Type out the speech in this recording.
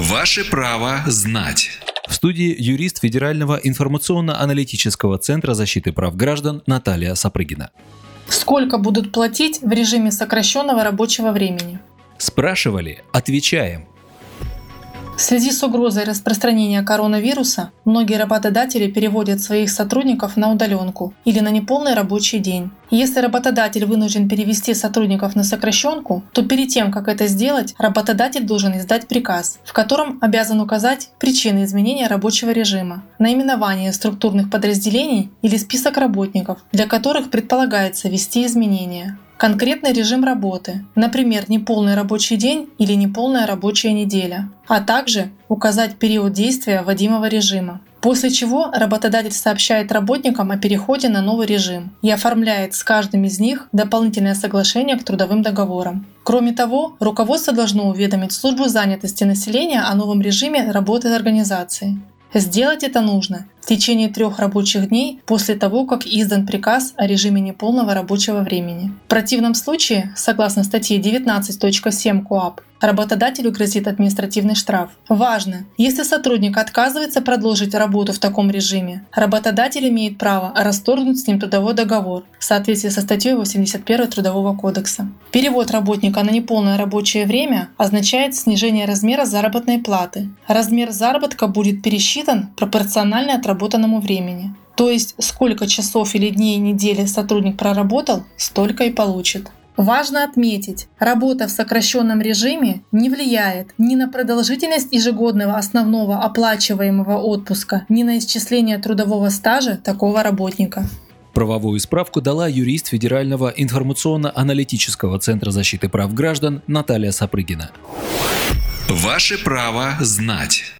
Ваше право знать. В студии юрист Федерального информационно-аналитического центра защиты прав граждан Наталья Сапрыгина. Сколько будут платить в режиме сокращенного рабочего времени? Спрашивали, отвечаем. В связи с угрозой распространения коронавируса многие работодатели переводят своих сотрудников на удаленку или на неполный рабочий день. Если работодатель вынужден перевести сотрудников на сокращенку, то перед тем, как это сделать, работодатель должен издать приказ, в котором обязан указать причины изменения рабочего режима, наименование структурных подразделений или список работников, для которых предполагается ввести изменения конкретный режим работы, например, неполный рабочий день или неполная рабочая неделя, а также указать период действия вводимого режима. После чего работодатель сообщает работникам о переходе на новый режим и оформляет с каждым из них дополнительное соглашение к трудовым договорам. Кроме того, руководство должно уведомить службу занятости населения о новом режиме работы организации. Сделать это нужно в течение трех рабочих дней после того, как издан приказ о режиме неполного рабочего времени. В противном случае, согласно статье 19.7 КОАП, работодателю грозит административный штраф. Важно! Если сотрудник отказывается продолжить работу в таком режиме, работодатель имеет право расторгнуть с ним трудовой договор в соответствии со статьей 81 Трудового кодекса. Перевод работника на неполное рабочее время означает снижение размера заработной платы. Размер заработка будет пересчитан пропорционально отработанному времени. То есть сколько часов или дней недели сотрудник проработал, столько и получит. Важно отметить, работа в сокращенном режиме не влияет ни на продолжительность ежегодного основного оплачиваемого отпуска, ни на исчисление трудового стажа такого работника. Правовую справку дала юрист Федерального информационно-аналитического центра защиты прав граждан Наталья Сапрыгина. Ваше право знать.